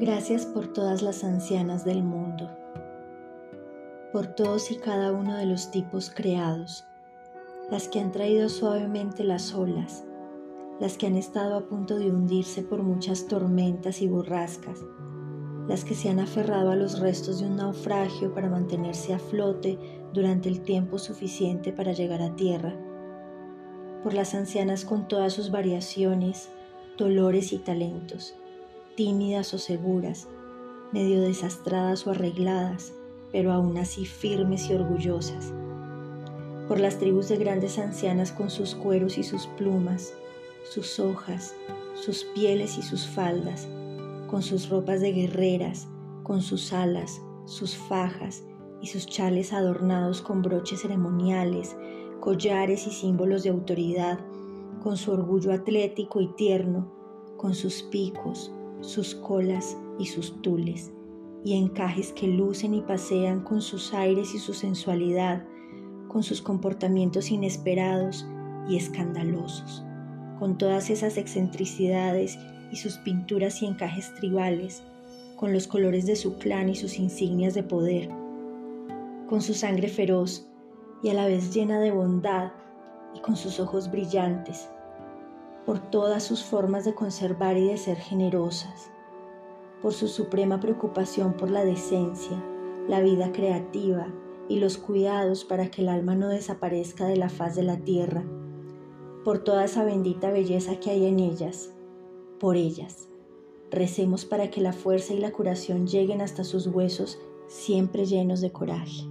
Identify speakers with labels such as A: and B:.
A: Gracias por todas las ancianas del mundo, por todos y cada uno de los tipos creados, las que han traído suavemente las olas, las que han estado a punto de hundirse por muchas tormentas y borrascas, las que se han aferrado a los restos de un naufragio para mantenerse a flote durante el tiempo suficiente para llegar a tierra, por las ancianas con todas sus variaciones, dolores y talentos tímidas o seguras, medio desastradas o arregladas, pero aún así firmes y orgullosas. Por las tribus de grandes ancianas con sus cueros y sus plumas, sus hojas, sus pieles y sus faldas, con sus ropas de guerreras, con sus alas, sus fajas y sus chales adornados con broches ceremoniales, collares y símbolos de autoridad, con su orgullo atlético y tierno, con sus picos, sus colas y sus tules, y encajes que lucen y pasean con sus aires y su sensualidad, con sus comportamientos inesperados y escandalosos, con todas esas excentricidades y sus pinturas y encajes tribales, con los colores de su clan y sus insignias de poder, con su sangre feroz y a la vez llena de bondad y con sus ojos brillantes, por todas sus formas de conservar y de ser generosas, por su suprema preocupación por la decencia, la vida creativa y los cuidados para que el alma no desaparezca de la faz de la tierra, por toda esa bendita belleza que hay en ellas, por ellas. Recemos para que la fuerza y la curación lleguen hasta sus huesos siempre llenos de coraje.